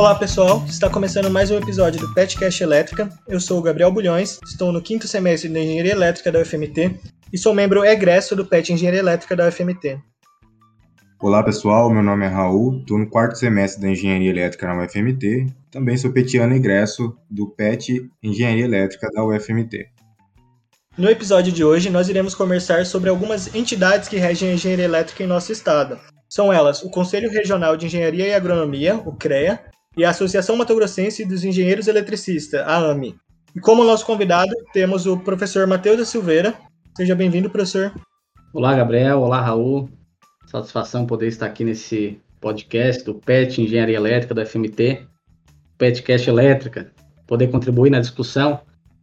Olá pessoal, está começando mais um episódio do Petcast Elétrica. Eu sou o Gabriel Bulhões, estou no quinto semestre de Engenharia Elétrica da UFMT e sou membro egresso do PET Engenharia Elétrica da UFMT. Olá pessoal, meu nome é Raul, estou no quarto semestre da Engenharia Elétrica na UFMT, também sou petiano egresso do PET Engenharia Elétrica da UFMT. No episódio de hoje, nós iremos conversar sobre algumas entidades que regem a engenharia elétrica em nosso estado. São elas o Conselho Regional de Engenharia e Agronomia, o CREA, e a Associação Mato Grossense dos Engenheiros Eletricistas, a AME. E como nosso convidado, temos o professor Matheus da Silveira. Seja bem-vindo, professor. Olá, Gabriel. Olá, Raul. Satisfação poder estar aqui nesse podcast do PET Engenharia Elétrica da FMT, PETcast Elétrica, poder contribuir na discussão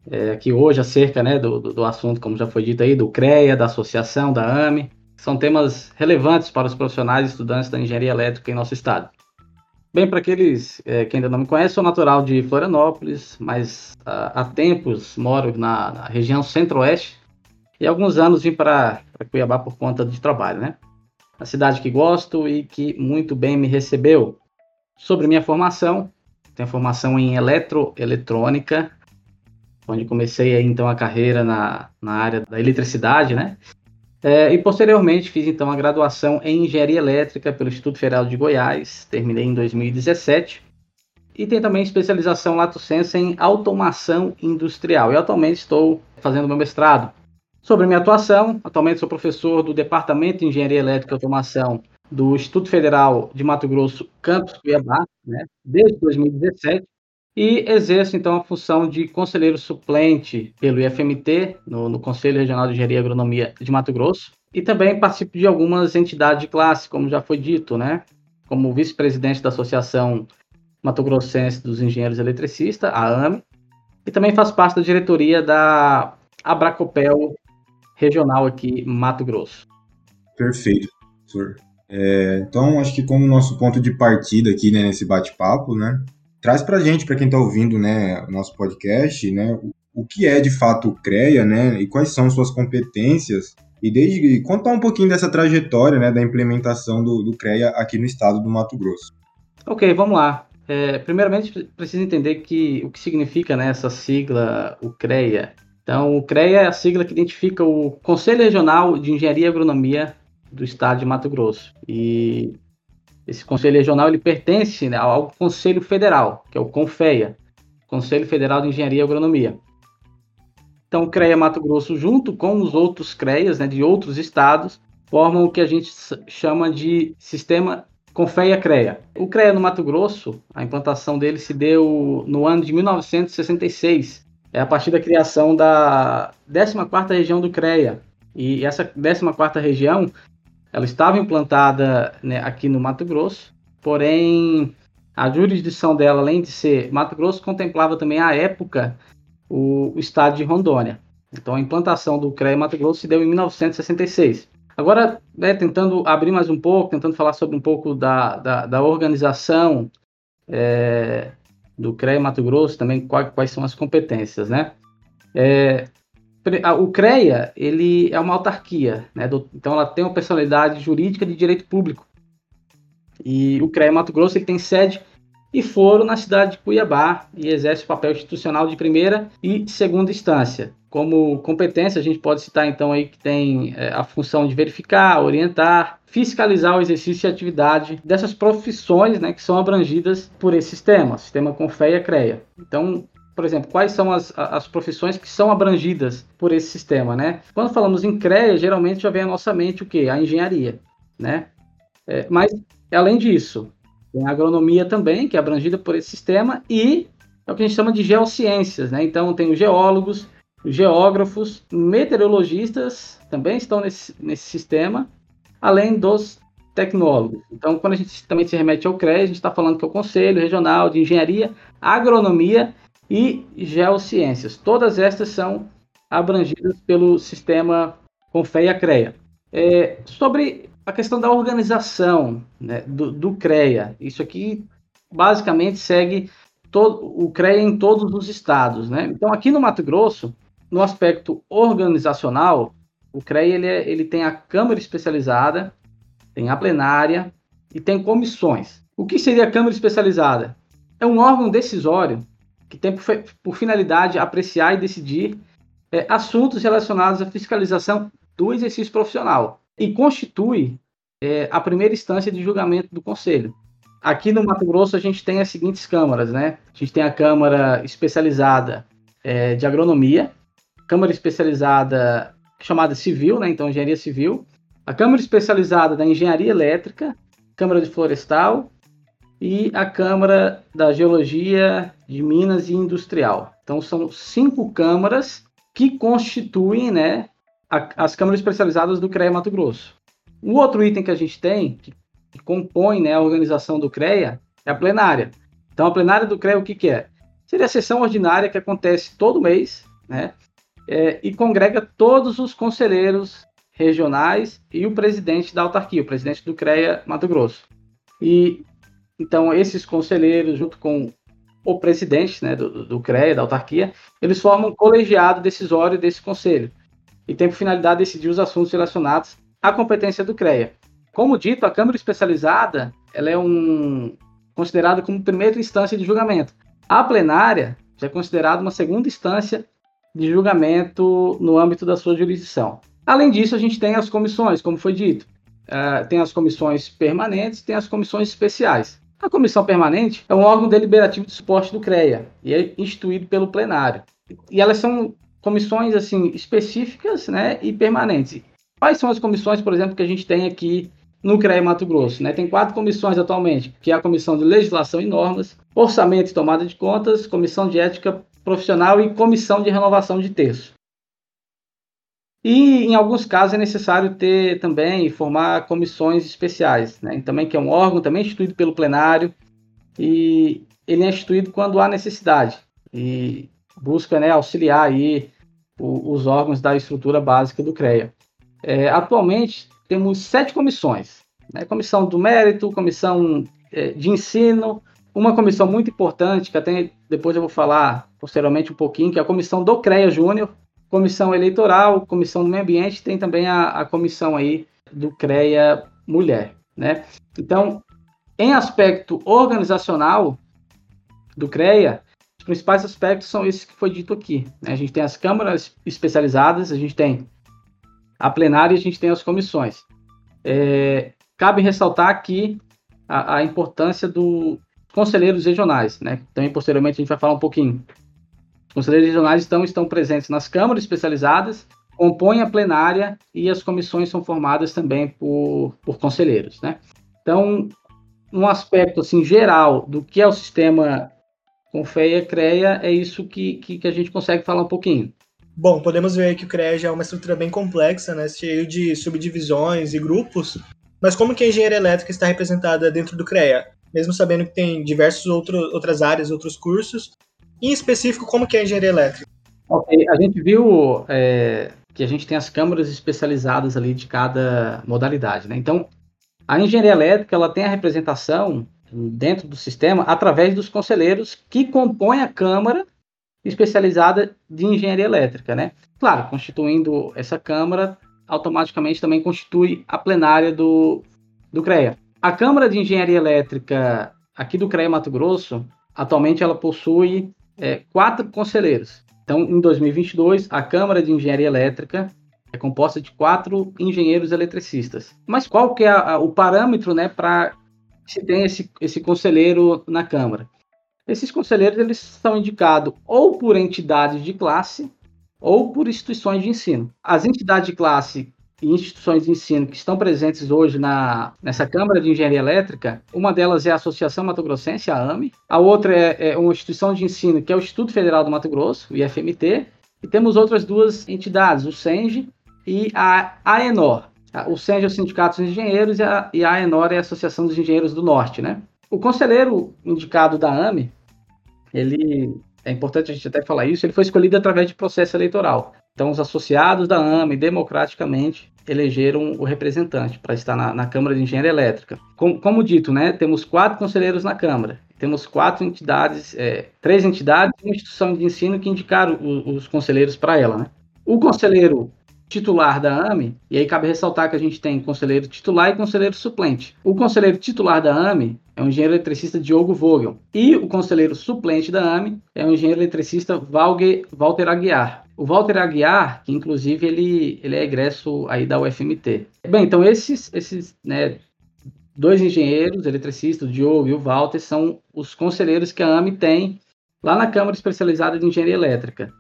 é, aqui hoje acerca né, do, do, assunto, como já foi dito aí, do CREA, da associação, da AME. São temas relevantes para os profissionais e estudantes da engenharia elétrica em nosso estado. Bem, para aqueles é, que ainda não me conhecem, sou natural de Florianópolis, mas há, há tempos moro na, na região centro-oeste e alguns anos vim para Cuiabá por conta de trabalho, né? A cidade que gosto e que muito bem me recebeu. Sobre minha formação, tenho formação em eletroeletrônica, onde comecei então a carreira na, na área da eletricidade, né? É, e posteriormente fiz então a graduação em engenharia elétrica pelo Instituto Federal de Goiás, terminei em 2017. E tem também especialização lato sensu em automação industrial. E atualmente estou fazendo meu mestrado. Sobre minha atuação, atualmente sou professor do Departamento de Engenharia Elétrica e Automação do Instituto Federal de Mato Grosso, Campus Cuiabá, né, desde 2017 e exerço então a função de conselheiro suplente pelo IFMT, no, no, Conselho Regional de Engenharia e Agronomia de Mato Grosso, e também participo de algumas entidades de classe, como já foi dito, né? Como vice-presidente da Associação Mato Grossense dos Engenheiros Eletricistas, a AME, e também faço parte da diretoria da Abracopel Regional aqui Mato Grosso. Perfeito, professor. É, então, acho que como nosso ponto de partida aqui né, nesse bate-papo, né, traz para gente, para quem está ouvindo né, nosso podcast, né, o, que é de fato o CREA, né, e quais são suas competências, e desde contar um pouquinho dessa trajetória né, da implementação do, do CREA aqui no estado do Mato Grosso. Ok, vamos lá. É, primeiramente, precisa entender que o que significa né, essa sigla, o CREA. Então, o CREA é a sigla que identifica o Conselho Regional de Engenharia e Agronomia do Estado de Mato Grosso. E esse conselho regional ele pertence né, ao Conselho Federal, que é o CONFEA, Conselho Federal de Engenharia e Agronomia. Então, o CREA Mato Grosso, junto com os outros CREAs né, de outros estados, formam o que a gente chama de sistema CONFEA-CREA. O CREA no Mato Grosso, a implantação dele se deu no ano de 1966, é a partir da criação da 14ª região do CREA. E essa 14ª região ela estava implantada né, aqui no Mato Grosso, porém a jurisdição dela, além de ser Mato Grosso, contemplava também à época o, o estado de Rondônia. Então a implantação do CREA Mato Grosso se deu em 1966. Agora, né, tentando abrir mais um pouco, tentando falar sobre um pouco da, da, da organização é, do CREA Mato Grosso, também quais, quais são as competências, né? É, o CREA ele é uma autarquia, né? Do, então ela tem uma personalidade jurídica de direito público. E o CREA Mato Grosso ele tem sede e foro na cidade de Cuiabá e exerce o papel institucional de primeira e segunda instância. Como competência, a gente pode citar então aí que tem é, a função de verificar, orientar, fiscalizar o exercício e atividade dessas profissões né, que são abrangidas por esse sistema, sistema Confeia CREA. Então, por exemplo, quais são as, as profissões que são abrangidas por esse sistema, né? Quando falamos em CREA, geralmente já vem à nossa mente o quê? A engenharia, né? É, mas, além disso, tem a agronomia também, que é abrangida por esse sistema, e é o que a gente chama de geociências, né? Então, tem os geólogos, os geógrafos, meteorologistas também estão nesse, nesse sistema, além dos tecnólogos. Então, quando a gente também se remete ao CREA, a gente está falando que é o Conselho Regional de Engenharia, Agronomia e geociências. Todas estas são abrangidas pelo sistema Confeia-CREA. É, sobre a questão da organização né, do, do, CREA, isso aqui basicamente segue todo, o CREA em todos os estados. Né? Então, aqui no Mato Grosso, no aspecto organizacional, o CREA ele, é, ele tem a Câmara Especializada, tem a plenária e tem comissões. O que seria a Câmara Especializada? é um órgão decisório que tem por finalidade apreciar e decidir é, assuntos relacionados à fiscalização do exercício profissional e constitui é, a primeira instância de julgamento do Conselho. Aqui no Mato Grosso a gente tem as seguintes câmaras, né? A gente tem a Câmara Especializada é, de Agronomia, Câmara Especializada chamada Civil, né? Então Engenharia Civil, a Câmara Especializada da Engenharia Elétrica, Câmara de Florestal e a Câmara da Geologia de Minas e Industrial. Então são cinco câmaras que constituem, né, a, as câmaras especializadas do CREA Mato Grosso. O outro item que a gente tem, que, que compõe né, a organização do CREA, é a plenária. Então, a plenária do CREA, o que, que é? Seria a sessão ordinária que acontece todo mês, né? É, e congrega todos os conselheiros regionais e o presidente da autarquia, o presidente do CREA Mato Grosso. E então esses conselheiros, junto com o presidente né, do, do CREA, da autarquia, eles formam um colegiado decisório desse conselho e tem por finalidade decidir os assuntos relacionados à competência do CREA. Como dito, a Câmara Especializada ela é um, considerada como primeira instância de julgamento. A plenária já é considerada uma segunda instância de julgamento no âmbito da sua jurisdição. Além disso, a gente tem as comissões, como foi dito. Uh, tem as comissões permanentes, tem as comissões especiais. A comissão permanente é um órgão deliberativo de suporte do CREA e é instituído pelo plenário. E elas são comissões assim específicas, né, e permanentes. Quais são as comissões, por exemplo, que a gente tem aqui no CREA Mato Grosso? Né? Tem quatro comissões atualmente, que é a Comissão de Legislação e Normas, Orçamento e Tomada de Contas, Comissão de Ética Profissional e Comissão de Renovação de Terço. E em alguns casos é necessário ter também formar comissões especiais, né? Também que é um órgão também instituído pelo plenário e ele é instituído quando há necessidade e busca né, auxiliar aí o, os órgãos da estrutura básica do CREA. É, atualmente temos sete comissões: né? comissão do mérito, comissão é, de ensino, uma comissão muito importante que até depois eu vou falar posteriormente um pouquinho, que é a comissão do CREA Júnior, comissão eleitoral, comissão do meio ambiente, tem também a, a comissão aí do CREA Mulher, né? Então, em aspecto organizacional do CREA, os principais aspectos são esses que foi dito aqui. Né? A gente tem as câmaras especializadas, a gente tem a plenária e a gente tem as comissões. É, cabe ressaltar aqui a, a importância dos conselheiros regionais, né? Também posteriormente a gente vai falar um pouquinho conselheiros regionais estão, estão presentes nas câmaras especializadas, compõem a plenária e as comissões são formadas também por, por conselheiros. Né? Então, um aspecto assim, geral do que é o sistema Confeia CREA, é isso que, que, que, a gente consegue falar um pouquinho. Bom, podemos ver que o CREA já é uma estrutura bem complexa, né, cheio de subdivisões e grupos, mas como que a engenharia elétrica está representada dentro do CREA? Mesmo sabendo que tem diversas outras áreas, outros cursos, em específico, como que é a engenharia elétrica? A gente viu é, que a gente tem as câmaras especializadas ali de cada modalidade, né? Então, a engenharia elétrica ela tem a representação dentro do sistema através dos conselheiros que compõem a câmara especializada de engenharia elétrica, né? Claro, constituindo essa câmara, automaticamente também constitui a plenária do, do CREA. A Câmara de Engenharia Elétrica aqui do CREA Mato Grosso, atualmente ela possui é, quatro conselheiros. Então, em 2022, a Câmara de Engenharia Elétrica é composta de quatro engenheiros eletricistas. Mas qual que é a, a, o parâmetro né, para se ter esse, esse conselheiro na Câmara? Esses conselheiros eles são indicados ou por entidades de classe ou por instituições de ensino. As entidades de classe e instituições de ensino que estão presentes hoje na, nessa Câmara de Engenharia Elétrica. Uma delas é a Associação Mato Grossense, a AME. A outra é, é uma instituição de ensino que é o Instituto Federal do Mato Grosso, o IFMT. E temos outras duas entidades, o SENGE e a AENOR. O SENGE é o Sindicato dos Engenheiros e a, e a AENOR é a Associação dos Engenheiros do Norte, né? O conselheiro indicado da AME, ele é importante a gente até falar isso, ele foi escolhido através de processo eleitoral. Então, os associados da AME, democraticamente, elegeram o representante para estar na, na, Câmara de Engenharia Elétrica. Como, como, dito, né, temos quatro conselheiros na Câmara. Temos quatro entidades, é, três entidades e uma instituição de ensino que indicaram os, os conselheiros para ela. Né? O conselheiro titular da AME, e aí cabe ressaltar que a gente tem conselheiro titular e conselheiro suplente. O conselheiro titular da AME é o engenheiro eletricista Diogo Vogel, e o conselheiro suplente da AME é o engenheiro eletricista Valge, Walter Aguiar. O Walter Aguiar, que inclusive ele, ele é egresso aí da UFMT. Bem, então esses, esses né, dois engenheiros eletricistas, o Diogo e o Walter, são os conselheiros que a AME tem lá na Câmara Especializada de Engenharia Elétrica,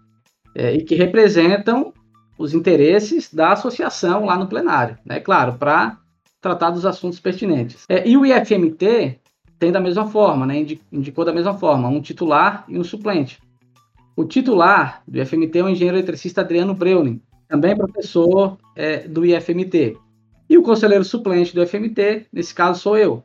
é, e que representam os interesses da associação lá no plenário, né? Claro, para tratar dos assuntos pertinentes. É, e o IFMT tem da mesma forma, né? Indicou da mesma forma, um titular e um suplente. O titular do IFMT é o engenheiro eletricista Adriano Breuning, também professor é, do IFMT. E o conselheiro suplente do IFMT, nesse caso, sou eu.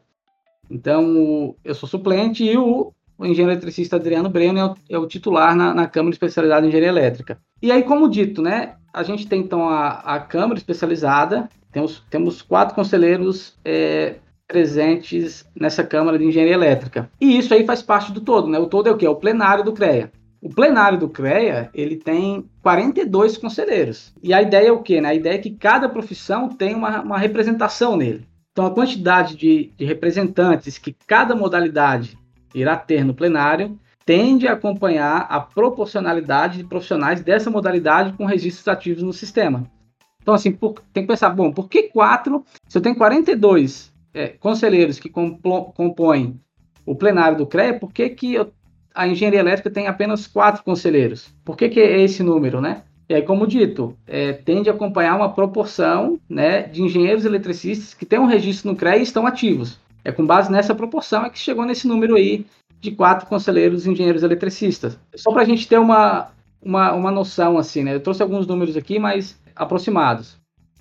Então, eu sou suplente e o o engenheiro eletricista Adriano Breno é o, é o titular na, na, Câmara Especializada em Engenharia Elétrica. E aí, como dito, né, a gente tem então a, a Câmara Especializada, temos, temos quatro conselheiros é, presentes nessa Câmara de Engenharia Elétrica. E isso aí faz parte do todo, né? O todo é o quê? É o plenário do CREA. O plenário do CREA, ele tem 42 conselheiros. E a ideia é o quê? Né? A ideia é que cada profissão tem uma, uma representação nele. Então, a quantidade de, de representantes que cada modalidade irá ter no plenário tende a acompanhar a proporcionalidade de profissionais dessa modalidade com registros ativos no sistema. Então, assim, por, tem que pensar, bom, por que quatro? Se eu tenho 42 é, conselheiros que compõem o plenário do CREA, por que, que eu, a engenharia elétrica tem apenas quatro conselheiros? Por que, que é esse número, né? E aí, como dito, é, tende a acompanhar uma proporção né, de engenheiros eletricistas que têm um registro no CREA e estão ativos. É com base nessa proporção é que chegou nesse número aí de quatro conselheiros engenheiros eletricistas. Só para a gente ter uma, uma, uma noção, assim, né? Eu trouxe alguns números aqui, mas aproximados.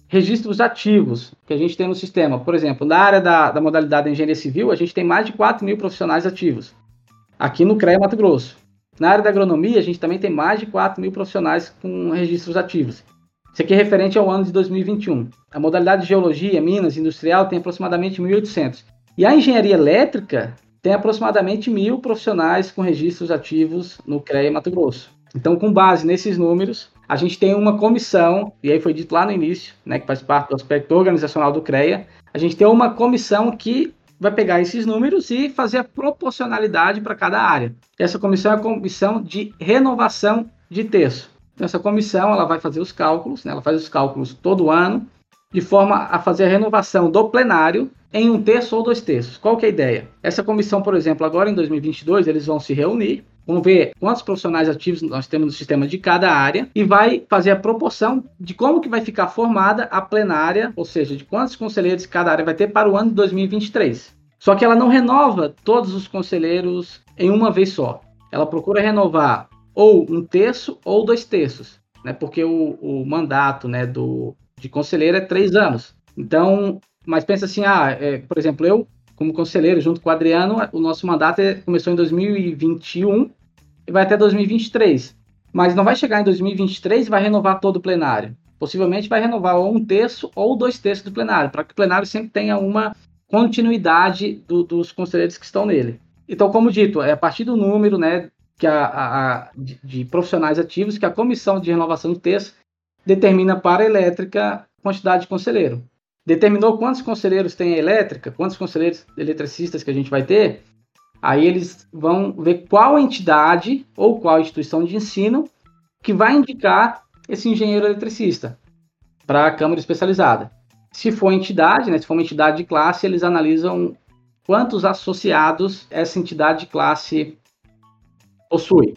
Registros ativos que a gente tem no sistema. Por exemplo, na área da, da modalidade de engenharia civil, a gente tem mais de 4 mil profissionais ativos. Aqui no CREA Mato Grosso. Na área da agronomia, a gente também tem mais de 4 mil profissionais com registros ativos. Isso aqui é referente ao ano de 2021. A modalidade de geologia, minas, industrial tem aproximadamente 1.800. E a engenharia elétrica tem aproximadamente mil profissionais com registros ativos no CREA Mato Grosso. Então, com base nesses números, a gente tem uma comissão, e aí foi dito lá no início, né, que faz parte do aspecto organizacional do CREA, a gente tem uma comissão que vai pegar esses números e fazer a proporcionalidade para cada área. Essa comissão é a comissão de renovação de terço. Então, essa comissão ela vai fazer os cálculos, né, ela faz os cálculos todo ano, de forma a fazer a renovação do plenário em um terço ou dois terços. Qual que é a ideia? Essa comissão, por exemplo, agora em 2022, eles vão se reunir, vão ver quantos profissionais ativos nós temos no sistema de cada área e vai fazer a proporção de como que vai ficar formada a plenária, ou seja, de quantos conselheiros cada área vai ter para o ano de 2023. Só que ela não renova todos os conselheiros em uma vez só. Ela procura renovar ou um terço ou dois terços, né? Porque o, o mandato, né, do de conselheiro é três anos. Então, mas pensa assim, ah, é, por exemplo, eu, como conselheiro, junto com o Adriano, o nosso mandato é, começou em 2021 e vai até 2023. Mas não vai chegar em 2023 e vai renovar todo o plenário. Possivelmente vai renovar ou um terço ou dois terços do plenário, para que o plenário sempre tenha uma continuidade do, dos conselheiros que estão nele. Então, como dito, é a partir do número né, que a, a, a de, de, profissionais ativos que a comissão de renovação do terço determina para a elétrica quantidade de conselheiro. Determinou quantos conselheiros tem a elétrica, quantos conselheiros eletricistas que a gente vai ter, aí eles vão ver qual entidade ou qual instituição de ensino que vai indicar esse engenheiro eletricista para a Câmara Especializada. Se for entidade, né, se for uma entidade de classe, eles analisam quantos associados essa entidade de classe possui.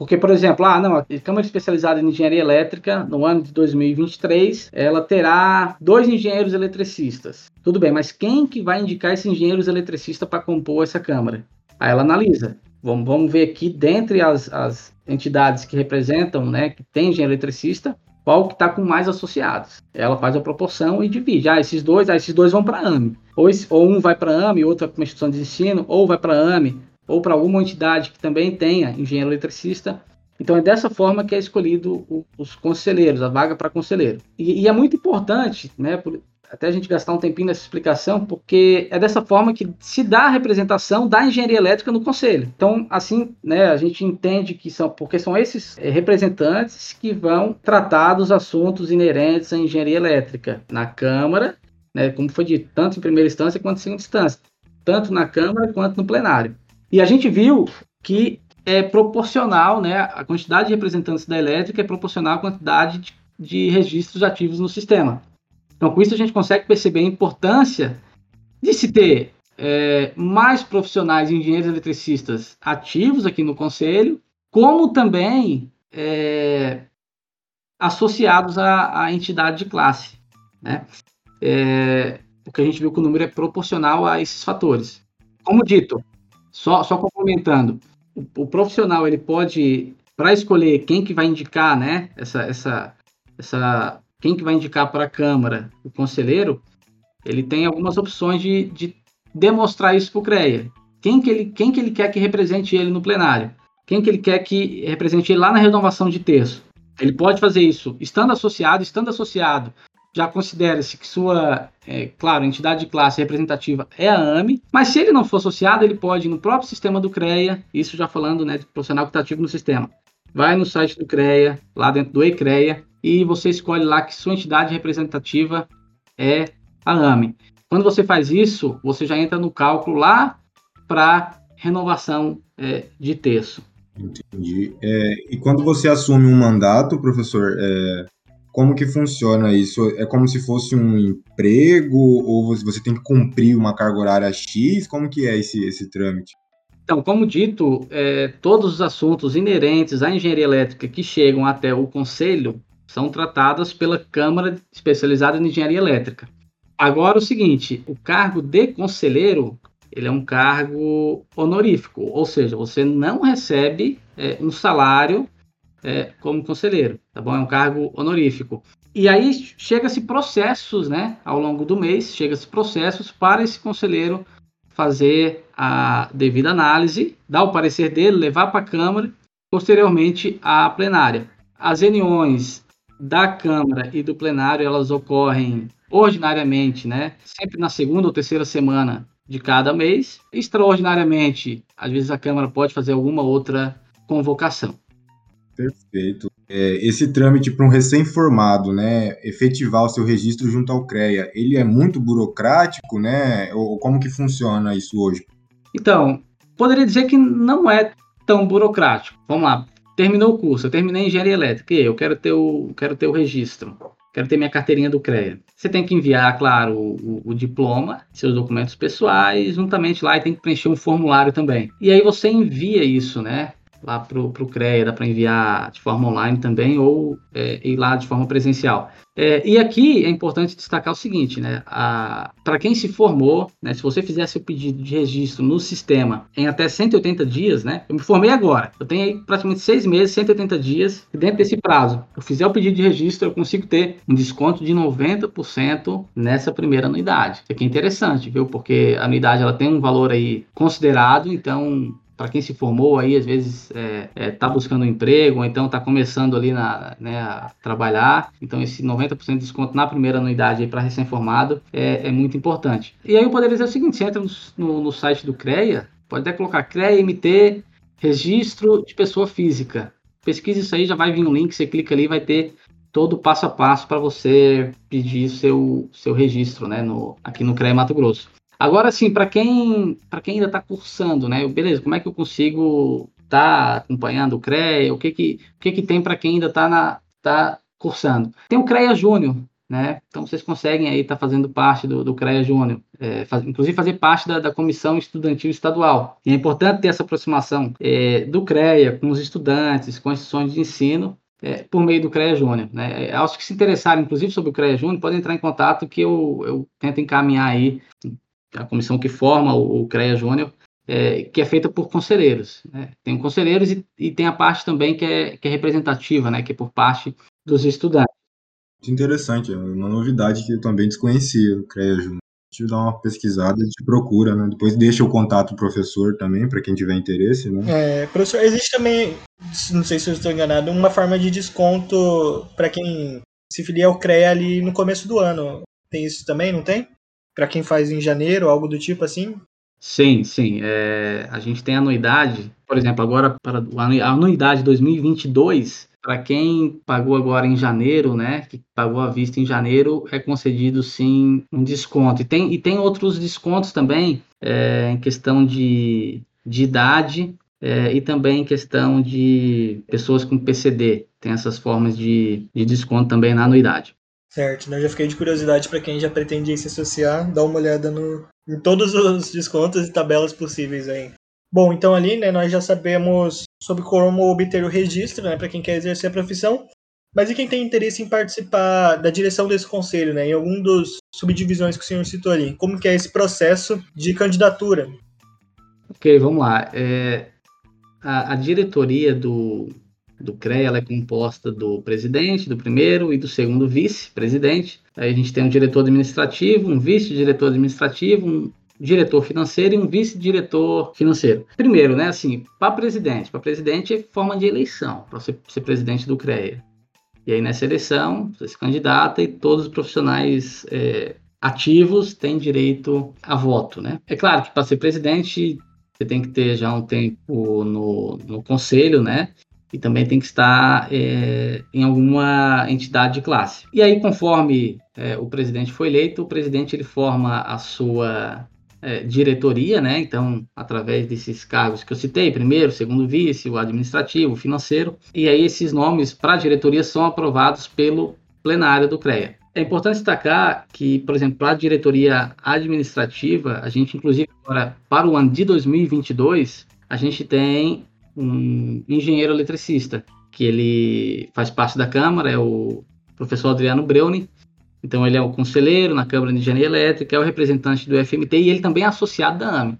Porque, por exemplo, ah, não, a Câmara Especializada em Engenharia Elétrica, no ano de 2023, ela terá dois engenheiros eletricistas. Tudo bem, mas quem que vai indicar esses engenheiros eletricistas para compor essa Câmara? Aí ela analisa. Vamos, vamos ver aqui, dentre as, as entidades que representam, né, que tem engenheiro eletricista, qual que está com mais associados. Ela faz a proporção e divide. Ah, esses dois, ah, esses dois vão para a AME. Ou, ou um vai para a AME, outro vai para uma instituição de ensino, ou vai para a AME, ou para alguma entidade que também tenha engenheiro eletricista. Então é dessa forma que é escolhido o, os conselheiros, a vaga para conselheiro. E, e, é muito importante, né, até a gente gastar um tempinho nessa explicação, porque é dessa forma que se dá a representação da engenharia elétrica no conselho. Então, assim, né, a gente entende que são, porque são esses é, representantes que vão tratar dos assuntos inerentes à engenharia elétrica na Câmara, né, como foi dito, tanto em primeira instância quanto em segunda instância, tanto na Câmara quanto no plenário. E a gente viu que é proporcional, né, a quantidade de representantes da elétrica é proporcional à quantidade de, de registros ativos no sistema. Então, com isso, a gente consegue perceber a importância de se ter é, mais profissionais engenheiros eletricistas ativos aqui no Conselho, como também é, associados à, à, entidade de classe. Né? É, porque a gente viu que o número é proporcional a esses fatores. Como dito, só, só complementando, o, o profissional ele pode, para escolher quem que vai indicar né, essa, essa, essa quem que vai indicar para a Câmara o conselheiro, ele tem algumas opções de, de demonstrar isso para o CREA. Quem que, ele, quem que ele quer que represente ele no plenário? Quem que ele quer que represente ele lá na renovação de terço? Ele pode fazer isso estando associado, estando associado, já considera-se que sua, é, claro, entidade de classe representativa é a AME, mas se ele não for associado, ele pode no próprio sistema do CREA, isso já falando né, de profissional que está ativo no sistema. Vai no site do CREA, lá dentro do ECREA, e você escolhe lá que sua entidade representativa é a AME. Quando você faz isso, você já entra no cálculo lá para renovação é, de terço. Entendi. É, e quando você assume um mandato, professor, é, como que funciona isso? É como se fosse um emprego ou você tem que cumprir uma carga horária X? Como que é esse, esse trâmite? Então, como dito, é, todos os assuntos inerentes à engenharia elétrica que chegam até o conselho são tratadas pela Câmara Especializada em Engenharia Elétrica. Agora o seguinte, o cargo de conselheiro ele é um cargo honorífico, ou seja, você não recebe é, um salário é, como conselheiro, tá bom? É um cargo honorífico. E aí chega-se processos, né? Ao longo do mês, chega-se processos para esse conselheiro fazer a devida análise, dar o parecer dele, levar para a Câmara, posteriormente à plenária. As reuniões da Câmara e do plenário, elas ocorrem ordinariamente, né? Sempre na segunda ou terceira semana de cada mês. Extraordinariamente, às vezes a Câmara pode fazer alguma outra convocação. Perfeito. É, esse trâmite para um recém-formado, né, efetivar o seu registro junto ao CREA, ele é muito burocrático, né? Ou como que funciona isso hoje? Então, poderia dizer que não é tão burocrático. Vamos lá terminou o curso, eu terminei engenharia elétrica, eu quero ter o, quero ter o registro, quero ter minha carteirinha do CREA. Você tem que enviar, claro, o, o, diploma, seus documentos pessoais, juntamente lá e tem que preencher um formulário também. E aí você envia isso, né? Lá pro, pro CREA, dá para enviar de forma online também ou é, ir lá de forma presencial. É, e aqui é importante destacar o seguinte, né? Para quem se formou, né, se você fizesse o pedido de registro no sistema em até 180 dias, né? Eu me formei agora. Eu tenho aí praticamente seis meses, 180 dias. E dentro desse prazo, eu fizer o pedido de registro, eu consigo ter um desconto de 90% nessa primeira anuidade. Isso aqui é interessante, viu? Porque a anuidade ela tem um valor aí considerado, então para quem se formou aí, às vezes está é, é, tá buscando um emprego, ou então está começando ali na, né, a trabalhar. Então, esse 90% de desconto na primeira anuidade para recém-formado é, é, muito importante. E aí eu poderia dizer o seguinte: você entra no, no, site do CREA, pode até colocar CREA MT registro de pessoa física. Pesquisa isso aí, já vai vir um link, você clica ali vai ter todo o passo a passo para você pedir seu, seu registro né, no, aqui no CREA Mato Grosso. Agora, assim, para quem, quem ainda está cursando, né? Beleza, como é que eu consigo estar tá acompanhando o CREA? O que que, o que, que tem para quem ainda está tá cursando? Tem o CREA Júnior, né? Então vocês conseguem aí estar tá fazendo parte do, do CREA Júnior, é, faz, inclusive fazer parte da, da, comissão estudantil estadual. E é importante ter essa aproximação é, do CREA com os estudantes, com as instituições de ensino, é, por meio do CREA Júnior. Né? É, aos que se interessarem, inclusive, sobre o CREA Júnior, podem entrar em contato que eu, eu tento encaminhar aí a comissão que forma o, o CREA Júnior, é, que é feita por conselheiros. Né? Tem conselheiros e, e, tem a parte também que é, que é representativa, né? que é por parte dos estudantes. Muito interessante, é uma novidade que eu também desconhecia, o CREA Júnior. A gente dá uma pesquisada, a gente procura, né? Depois deixa o contato do professor também, para quem tiver interesse, né? É, professor, existe também, não sei se eu estou enganado, uma forma de desconto para quem se filia ao CREA ali no começo do ano. tem isso também, não tem? Para quem faz em janeiro, algo do tipo assim? Sim, sim. É, a gente tem anuidade, por exemplo, agora para a anuidade 2022, para quem pagou agora em janeiro, né, que pagou à vista em janeiro, é concedido sim um desconto. E tem, e tem outros descontos também é, em questão de, de idade é, e também em questão de pessoas com PCD. Tem essas formas de, de desconto também na anuidade. Certo, né? já fiquei de curiosidade para quem já pretende se associar, dar uma olhada no, em todos os descontos e tabelas possíveis aí. Bom, então ali, né, nós já sabemos sobre como obter o registro, né, para quem quer exercer a profissão. Mas e quem tem interesse em participar da direção desse conselho, né, em algum dos subdivisões que o senhor citou ali? Como que é esse processo de candidatura? Ok, vamos lá. É, a, a, diretoria do, do CREA ela é composta do presidente, do primeiro e do segundo vice-presidente. Aí a gente tem um diretor administrativo, um vice-diretor administrativo, um diretor financeiro e um vice-diretor financeiro. Primeiro, né, assim, para presidente, para presidente é forma de eleição, para ser, presidente do CREA. E aí nessa eleição, você se candidata e todos os profissionais é, ativos têm direito a voto, né? É claro que para ser presidente você tem que ter já um tempo no, no conselho, né? E também tem que estar é, em alguma entidade de classe. E aí, conforme é, o presidente foi eleito, o presidente ele forma a sua é, diretoria, né? Então, através desses cargos que eu citei, primeiro, segundo vice, o administrativo, o financeiro, e aí esses nomes para a diretoria são aprovados pelo plenário do CREA. É importante destacar que, por exemplo, para a diretoria administrativa, a gente, inclusive, agora, para o ano de 2022, a gente tem um engenheiro eletricista, que ele faz parte da Câmara, é o professor Adriano Breuni, então ele é o conselheiro na Câmara de Engenharia Elétrica, é o representante do FMT e ele também é associado da AME.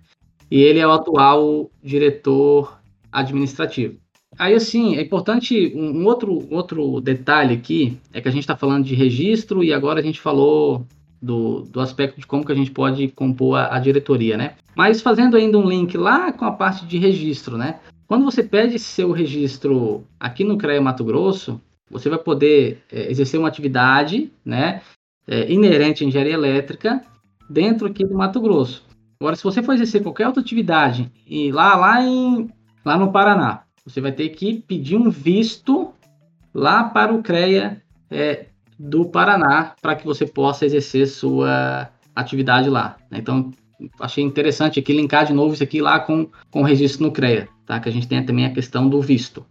E ele é o atual diretor administrativo. Aí, assim, é importante um outro, outro detalhe aqui, é que a gente está falando de registro e agora a gente falou do, do aspecto de como que a gente pode compor a, a, diretoria, né? Mas fazendo ainda um link lá com a parte de registro, né? Quando você pede seu registro aqui no CREA Mato Grosso, você vai poder é, exercer uma atividade né, é, inerente à engenharia elétrica dentro aqui do Mato Grosso. Agora, se você for exercer qualquer outra atividade e lá, lá, em, lá no Paraná, você vai ter que pedir um visto lá para o CREA é, do Paraná para que você possa exercer sua atividade lá. Né? Então, achei interessante aqui linkar de novo isso aqui lá com, com o registro no CREA, tá? que a gente tem também a questão do visto.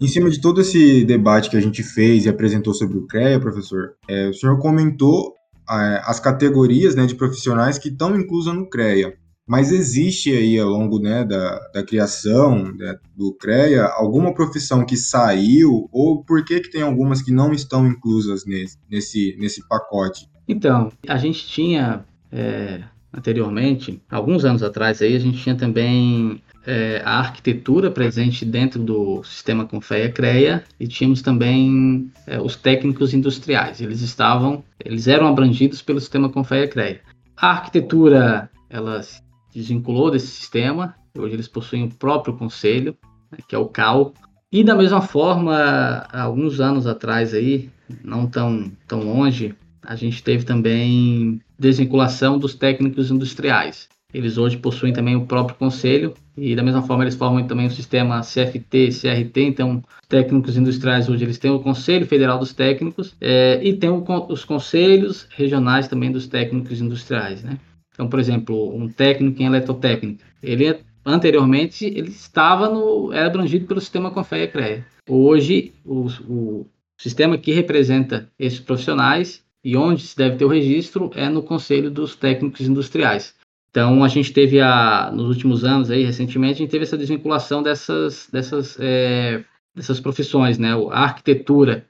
Em cima de todo esse debate que a gente fez e apresentou sobre o CREA, professor, é, o senhor comentou é, as categorias né, de profissionais que estão inclusas no CREA. Mas existe aí, ao longo né, da, da criação né, do CREA, alguma profissão que saiu, ou por que, que tem algumas que não estão inclusas nesse, nesse, nesse pacote? Então, a gente tinha é, anteriormente, alguns anos atrás, aí, a gente tinha também é, a arquitetura presente dentro do sistema Confeia CREA e tínhamos também é, os técnicos industriais. Eles estavam, eles eram abrangidos pelo sistema Confeia CREA. A arquitetura, ela se desvinculou desse sistema. Hoje eles possuem o próprio conselho, né, que é o CAL. E da mesma forma, alguns anos atrás aí, não tão, tão longe, a gente teve também desvinculação dos técnicos industriais. Eles hoje possuem também o próprio conselho e da mesma forma eles formam também o sistema CFT, CRT. Então, técnicos industriais hoje eles têm o Conselho Federal dos Técnicos é, e tem os conselhos regionais também dos técnicos industriais, né? Então, por exemplo, um técnico em eletrotécnica, ele anteriormente ele estava no era abrangido pelo sistema Confeia CREA. Hoje o, o sistema que representa esses profissionais e onde se deve ter o registro é no Conselho dos Técnicos Industriais. Então a gente teve a, nos últimos anos aí, recentemente, a gente teve essa desvinculação dessas, dessas, é, dessas profissões, né? A arquitetura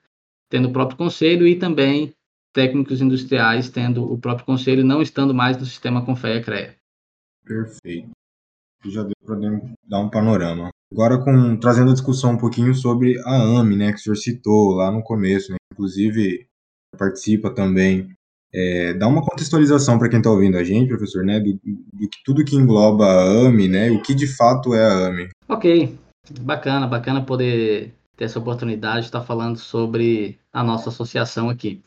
tendo o próprio conselho e também técnicos industriais tendo o próprio conselho, não estando mais no sistema Confeia CREA. Perfeito. Já deu para dar um panorama. Agora com trazendo a discussão um pouquinho sobre a AME, né, que o senhor citou lá no começo, né? Inclusive participa também é, dá uma contextualização para quem está ouvindo a gente, professor, né, do, do, tudo que engloba a AME, né, o que de fato é a AME. Ok, bacana, bacana poder ter essa oportunidade de estar falando sobre a nossa associação aqui.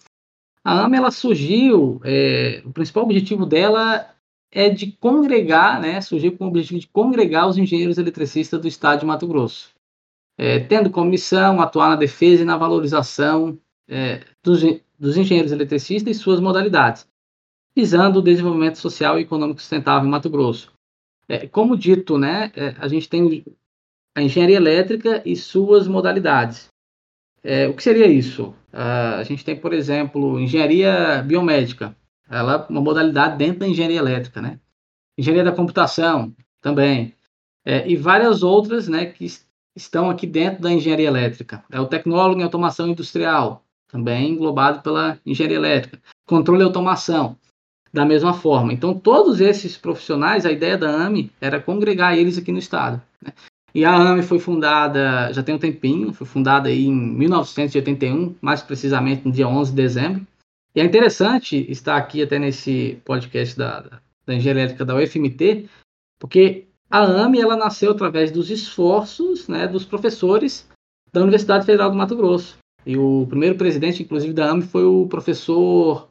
A AME ela surgiu, é, o principal objetivo dela é de congregar, né, surgiu com o objetivo de congregar os engenheiros eletricistas do estado de Mato Grosso, é, tendo como missão atuar na defesa e na valorização é, dos, dos engenheiros eletricistas e suas modalidades, visando o desenvolvimento social e econômico sustentável em Mato Grosso. É, como dito, né, é, a gente tem a engenharia elétrica e suas modalidades. É, o que seria isso? Uh, a gente tem, por exemplo, engenharia biomédica. Ela é uma modalidade dentro da engenharia elétrica, né? Engenharia da computação também. É, e várias outras, né, que estão aqui dentro da engenharia elétrica. É o tecnólogo em automação industrial, também englobado pela engenharia elétrica. Controle e automação, da mesma forma. Então, todos esses profissionais, a ideia da AME era congregar eles aqui no estado. Né? E a AME foi fundada, já tem um tempinho, foi fundada em 1981, mais precisamente no dia 11 de dezembro. E é interessante estar aqui até nesse podcast da, da Engenharia Elétrica da UFMT, porque a AME ela nasceu através dos esforços né, dos professores da Universidade Federal do Mato Grosso. E o primeiro presidente, inclusive, da AME foi o professor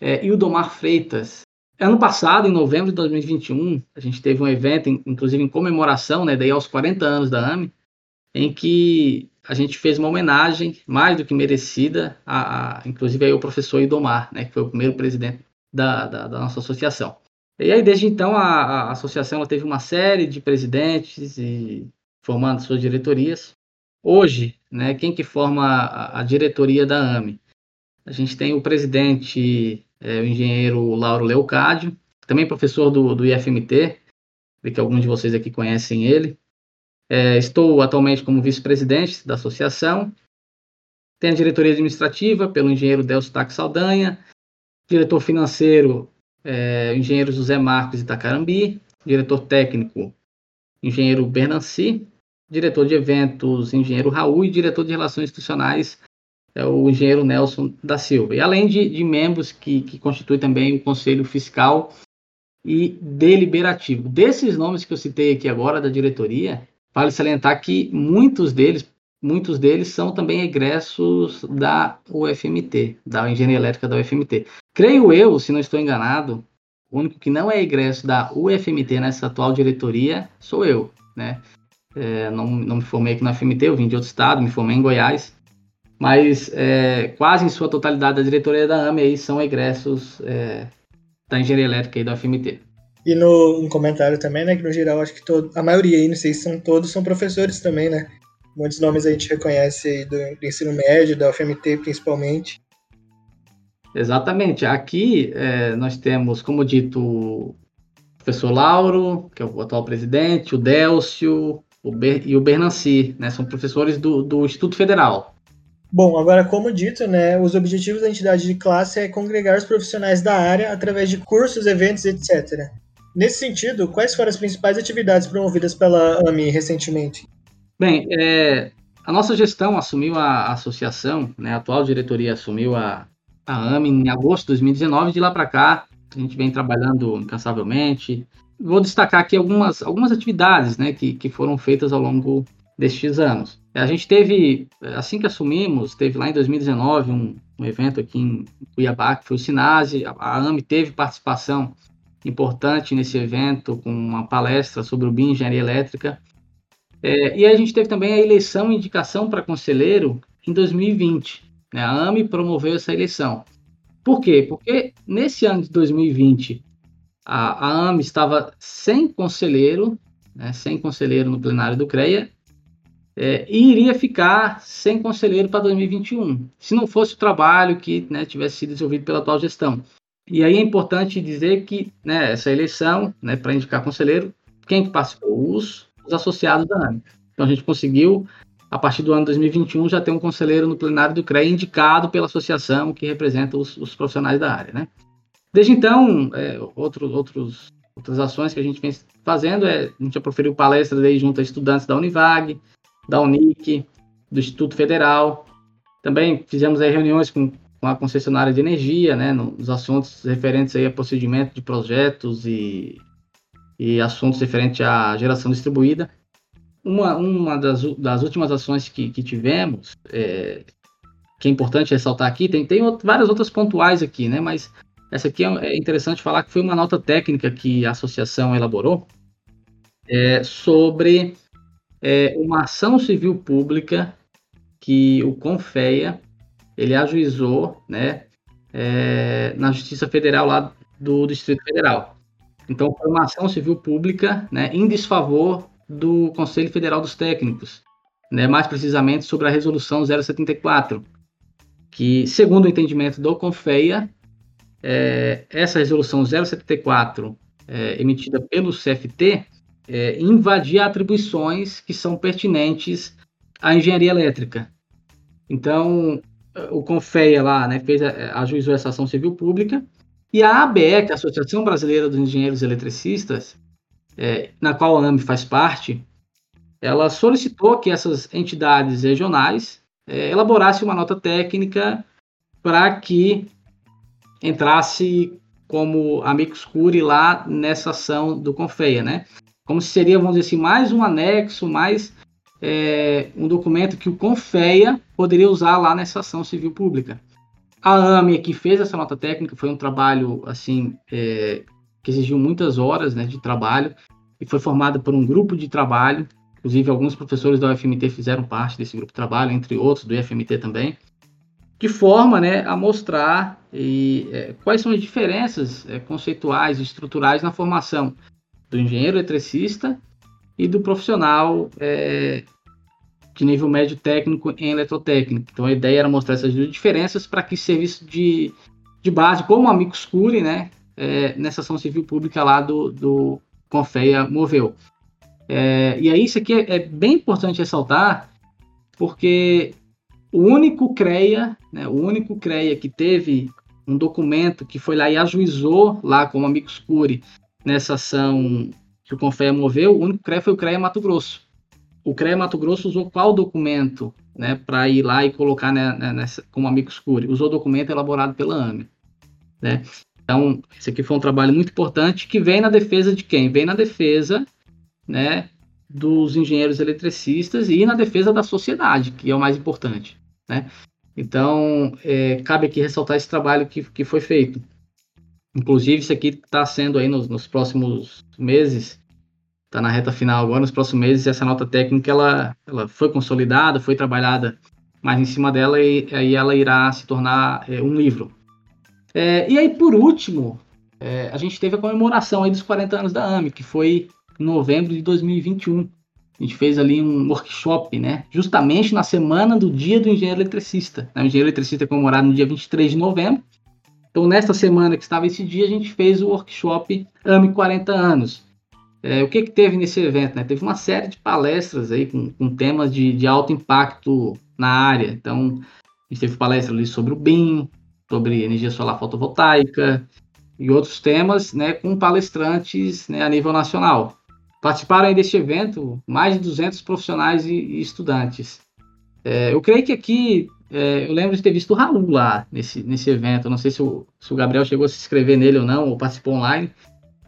é, Ildomar Freitas, Ano passado, em novembro de 2021, a gente teve um evento, inclusive em comemoração, né, daí aos 40 anos da AME, em que a gente fez uma homenagem mais do que merecida, a, a inclusive ao professor Idomar, né, que foi o primeiro presidente da, da, da nossa associação. E aí, desde então, a, a associação teve uma série de presidentes e formando suas diretorias. Hoje, né, quem que forma a, a diretoria da AME? A gente tem o presidente é, o engenheiro Lauro Leocádio, também professor do, do IFMT, que alguns de vocês aqui conhecem ele. É, estou atualmente como vice-presidente da associação. Tem a diretoria administrativa pelo engenheiro Delcio Tac Saldanha, diretor financeiro, é, engenheiro José Marcos Itacarambi, diretor técnico, engenheiro Bernanci, diretor de eventos, engenheiro Raul e diretor de relações institucionais, é o engenheiro Nelson da Silva. E além de, de membros que, que constituem também o Conselho Fiscal e Deliberativo. Desses nomes que eu citei aqui agora da diretoria, vale salientar que muitos deles, muitos deles são também egressos da UFMT, da Engenharia Elétrica da UFMT. Creio eu, se não estou enganado, o único que não é egresso da UFMT nessa atual diretoria sou eu, né? É, não, não me formei aqui na UFMT, eu vim de outro estado, me formei em Goiás, mas é, quase em sua totalidade da diretoria da AME aí são egressos é, da engenharia elétrica e da FMT. E no um comentário também, né, que no geral acho que todo, a maioria aí, não sei se são todos, são professores também, né? Muitos nomes a gente reconhece aí do, do ensino médio, da UFMT principalmente. Exatamente. Aqui é, nós temos, como dito, o professor Lauro, que é o atual presidente, o Délcio o Ber, e o Bernanci, né? São professores do, do Instituto Federal. Bom, agora, como dito, né, os objetivos da entidade de classe é congregar os profissionais da área através de cursos, eventos, etc. Nesse sentido, quais foram as principais atividades promovidas pela AMI recentemente? Bem, é, a nossa gestão assumiu a associação, né, a atual diretoria assumiu a, a AMI em agosto de 2019, de lá para cá a gente vem trabalhando incansavelmente. Vou destacar aqui algumas, algumas atividades né, que, que foram feitas ao longo destes anos. A gente teve, assim que assumimos, teve lá em 2019 um, um evento aqui em Cuiabá, que foi o Sinase, a, a AME teve participação importante nesse evento, com uma palestra sobre o BIM Engenharia Elétrica. É, e a gente teve também a eleição e indicação para conselheiro em 2020. Né? A AME promoveu essa eleição. Por quê? Porque nesse ano de 2020, a, a AME estava sem conselheiro, né, sem conselheiro no plenário do CREA, é, e iria ficar sem conselheiro para 2021, se não fosse o trabalho que né, tivesse sido desenvolvido pela atual gestão. E aí é importante dizer que né, essa eleição, né, para indicar conselheiro, quem participou? Os, os associados da AME. Então a gente conseguiu, a partir do ano 2021, já ter um conselheiro no plenário do CREA indicado pela associação que representa os, os profissionais da área. Né? Desde então, é, outro, outros, outras ações que a gente vem fazendo é, a gente já proferiu palestras aí junto a estudantes da Univag, da Unic, do Instituto Federal. Também fizemos aí reuniões com, com a concessionária de energia, né, nos assuntos referentes aí a procedimento de projetos e, e assuntos referentes à geração distribuída. Uma, uma das, das últimas ações que, que tivemos é, que é importante ressaltar aqui, tem, tem várias outras pontuais aqui, né? Mas essa aqui é, é interessante falar que foi uma nota técnica que a associação elaborou é, sobre é, uma ação civil pública que o Confeia ele ajuizou, né, é, na Justiça Federal lá do Distrito Federal. Então foi uma ação civil pública, né, em desfavor do Conselho Federal dos Técnicos, né, mais precisamente sobre a resolução 074, que segundo o entendimento do Confeia, é, essa resolução 074 é, emitida pelo CFT é, invadia atribuições que são pertinentes à engenharia elétrica. Então, o Confeia lá né, fez a, ajuizou essa ação civil pública e a ABE, que é a Associação Brasileira dos Engenheiros Eletricistas, é, na qual a AME faz parte, ela solicitou que essas entidades regionais é, elaborassem uma nota técnica para que entrasse como amicus curiae lá nessa ação do Confeia, né? Como se seria, vamos dizer assim, mais um anexo, mais é, um documento que o Confeia poderia usar lá nessa ação civil pública. A AME que fez essa nota técnica foi um trabalho assim é, que exigiu muitas horas né, de trabalho e foi formada por um grupo de trabalho. Inclusive alguns professores da UFMT fizeram parte desse grupo de trabalho, entre outros do IFMT também, de forma né, a mostrar e, é, quais são as diferenças é, conceituais e estruturais na formação do engenheiro eletricista e do profissional é, de nível médio técnico em eletrotécnica. Então a ideia era mostrar essas duas diferenças para que serviço de, de base, como a Amicus Curi, né, é, nessa ação civil pública lá do, do Confeia moveu. É, e aí isso aqui é, é, bem importante ressaltar, porque o único CREA, né, o único CREA que teve um documento que foi lá e ajuizou lá como Amicus Curi nessa ação que o Confeia moveu, o único CREA foi o CREA Mato Grosso. O CREA Mato Grosso usou qual documento né, para ir lá e colocar né, né, nessa, como amigos curi? Usou documento elaborado pela AME. Né? Então, esse aqui foi um trabalho muito importante que vem na defesa de quem? Vem na defesa né, dos engenheiros eletricistas e na defesa da sociedade, que é o mais importante. Né? Então, é, cabe aqui ressaltar esse trabalho que, que foi feito. Inclusive, isso aqui está sendo aí nos, nos próximos meses, está na reta final agora, nos próximos meses, essa nota técnica ela, ela foi consolidada, foi trabalhada mais em cima dela e aí ela irá se tornar é, um livro. É, e aí, por último, é, a gente teve a comemoração aí dos 40 anos da AME, que foi em novembro de 2021. A gente fez ali um workshop, né? Justamente na semana do dia do engenheiro eletricista. O engenheiro eletricista é comemorado no dia 23 de novembro. Então, nesta semana que estava esse dia, a gente fez o workshop AME 40 anos. É, o que, que teve nesse evento? Né? Teve uma série de palestras aí com, com temas de, de, alto impacto na área. Então, a gente teve palestra ali sobre o BIM, sobre energia solar fotovoltaica e outros temas, né, com palestrantes né, a nível nacional. Participaram deste evento mais de 200 profissionais e, e estudantes. É, eu creio que aqui é, eu lembro de ter visto o Raul lá nesse, nesse evento. Não sei se o, se o Gabriel chegou a se inscrever nele ou não, ou participou online.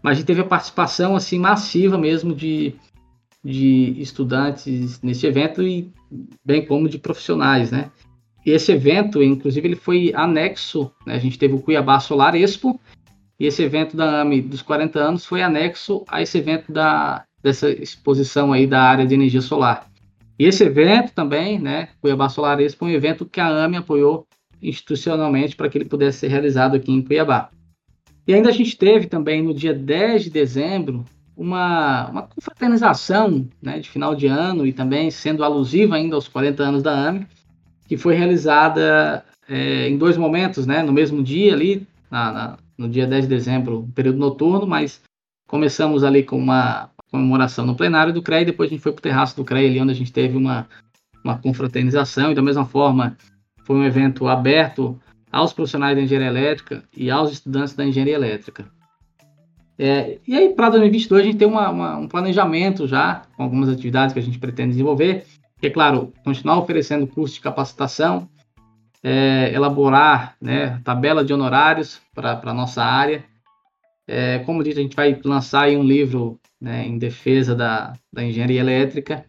Mas a gente teve a participação assim massiva mesmo de, de estudantes nesse evento e bem como de profissionais, né? E esse evento, inclusive, ele foi anexo, né? A gente teve o Cuiabá Solar Expo e esse evento da AMI dos 40 anos foi anexo a esse evento da, dessa exposição aí da área de energia solar. E esse evento também, né, Cuiabá Solar Expo, um evento que a AME apoiou institucionalmente para que ele pudesse ser realizado aqui em Cuiabá. E ainda a gente teve também no dia 10 de dezembro uma, uma confraternização né, de final de ano e também sendo alusiva ainda aos 40 anos da AME, que foi realizada é, em dois momentos, né, no mesmo dia ali, na, na, no dia 10 de dezembro, período noturno, mas começamos ali com uma comemoração no plenário do CREA e depois a gente foi para o terraço do CREA ali onde a gente teve uma, uma confraternização e da mesma forma foi um evento aberto aos profissionais da engenharia elétrica e aos estudantes da engenharia elétrica. É, e aí, para 2022, a gente tem uma, uma, um planejamento já, com algumas atividades que a gente pretende desenvolver, que é, claro, continuar oferecendo curso de capacitação, é, elaborar né, tabela de honorários para a nossa área. É, como disse, a gente vai lançar um livro né, em defesa da, da engenharia elétrica.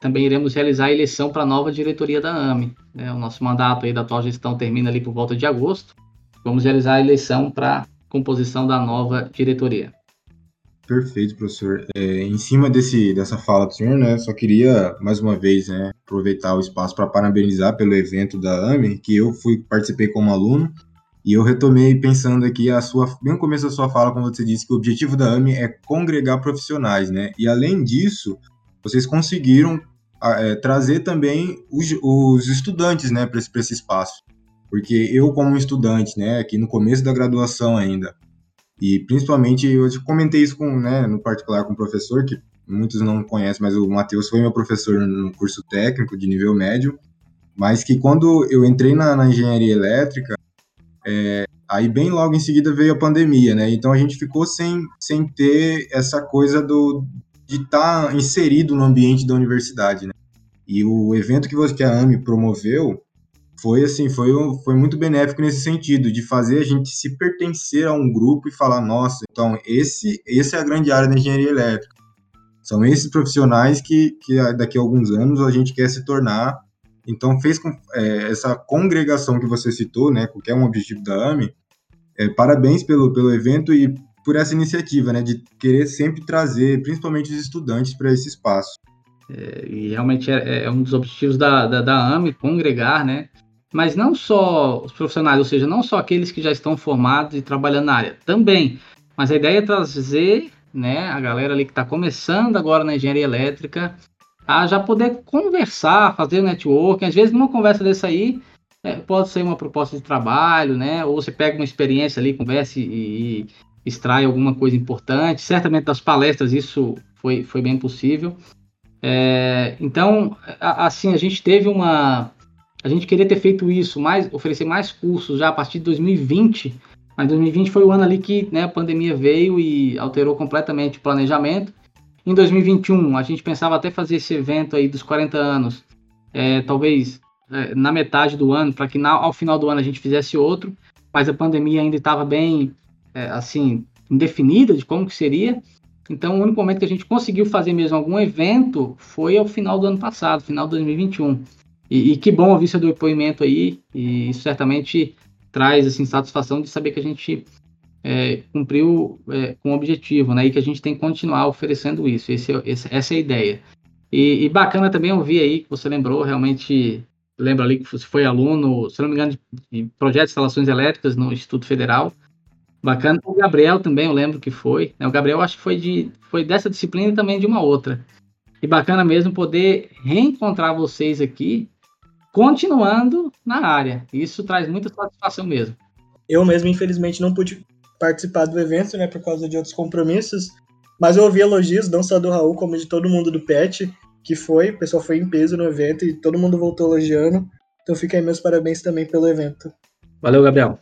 também iremos realizar a eleição para a nova diretoria da AME. Né? O nosso mandato aí da atual gestão termina ali por volta de agosto. Vamos realizar a eleição para composição da nova diretoria. Perfeito, professor. É, em cima desse, dessa fala do senhor, né, só queria mais uma vez né, aproveitar o espaço para parabenizar pelo evento da AME, que eu fui participei como aluno, e eu retomei pensando aqui a sua, bem no começo da sua fala, quando você disse que o objetivo da AME é congregar profissionais, né? E além disso, vocês conseguiram é, trazer também os, os estudantes, né, para esse, esse espaço. Porque eu, como estudante, né, aqui no começo da graduação ainda, e principalmente, eu comentei isso com, né, no particular com o professor, que muitos não conhecem, mas o Matheus foi meu professor no curso técnico de nível médio, mas que quando eu entrei na, na engenharia elétrica, é, aí bem logo em seguida veio a pandemia, né? Então a gente ficou sem, sem ter essa coisa do, de estar tá inserido no ambiente da universidade, né? E o evento que, você, que a AME promoveu foi assim, foi, foi muito benéfico nesse sentido, de fazer a gente se pertencer a um grupo e falar, nossa, então esse, esse é a grande área da engenharia elétrica. São esses profissionais que, que daqui a alguns anos a gente quer se tornar. Então fez com é, essa congregação que você citou, né, que é um objetivo da AME, é, parabéns pelo, pelo evento e por essa iniciativa, né, de querer sempre trazer, principalmente os estudantes, para esse espaço. É, e realmente é, é, um dos objetivos da, da, da AME, congregar, né, mas não só os profissionais, ou seja, não só aqueles que já estão formados e trabalhando na área, também. Mas a ideia é trazer né, a galera ali que está começando agora na engenharia elétrica a já poder conversar, fazer networking. Às vezes, numa conversa dessa aí, é, pode ser uma proposta de trabalho, né? Ou você pega uma experiência ali, conversa e, e extrai alguma coisa importante. Certamente das palestras isso foi, foi bem possível. É, então, assim, a gente teve uma, a gente queria ter feito isso, mais, oferecer mais cursos já a partir de 2020, mas 2020 foi o ano ali que né, a pandemia veio e alterou completamente o planejamento. Em 2021, a gente pensava até fazer esse evento aí dos 40 anos, é, talvez é, na metade do ano, para que na, ao final do ano a gente fizesse outro, mas a pandemia ainda estava bem, é, assim, indefinida de como que seria. Então, o único momento que a gente conseguiu fazer mesmo algum evento foi ao final do ano passado, final de 2021. E, e, que bom ouvir seu depoimento aí, e isso certamente traz assim, satisfação de saber que a gente é, cumpriu é, com o objetivo, né? E que a gente tem que continuar oferecendo isso. Esse, esse, essa é a ideia. E, e, bacana também ouvir aí que você lembrou, realmente lembra ali que você foi aluno, se não me engano, de, projeto de instalações elétricas no Instituto Federal. Bacana. O Gabriel também, eu lembro que foi. Né? O Gabriel acho que foi, de, foi dessa disciplina e também de uma outra. E bacana mesmo poder reencontrar vocês aqui continuando na área. Isso traz muita satisfação mesmo. Eu mesmo, infelizmente, não pude participar do evento, né, por causa de outros compromissos, mas eu ouvi elogios, não só do Raul, como de todo mundo do PET, que foi, o pessoal foi em peso no evento e todo mundo voltou elogiando. Então fica aí meus parabéns também pelo evento. Valeu, Gabriel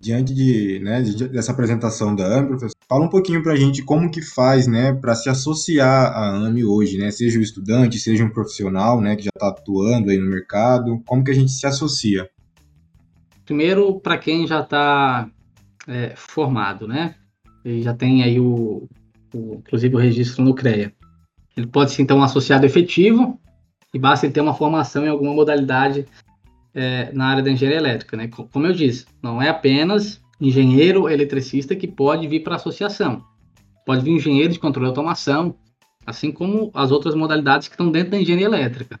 diante de, né, dessa apresentação da AME, professor, fala um pouquinho para a gente como que faz, né, para se associar à AME hoje, né, seja um estudante, seja um profissional, né, que já está atuando aí no mercado, como que a gente se associa? Primeiro, para quem já está é, formado, né, ele já tem aí o, o, inclusive o registro no CREA. Ele pode ser então um associado efetivo e basta ele ter uma formação em alguma modalidade é, na área da engenharia elétrica, né? Como eu disse, não é apenas engenheiro eletricista que pode vir para a associação. Pode vir engenheiro de controle de automação, assim como as outras modalidades que estão dentro da engenharia elétrica.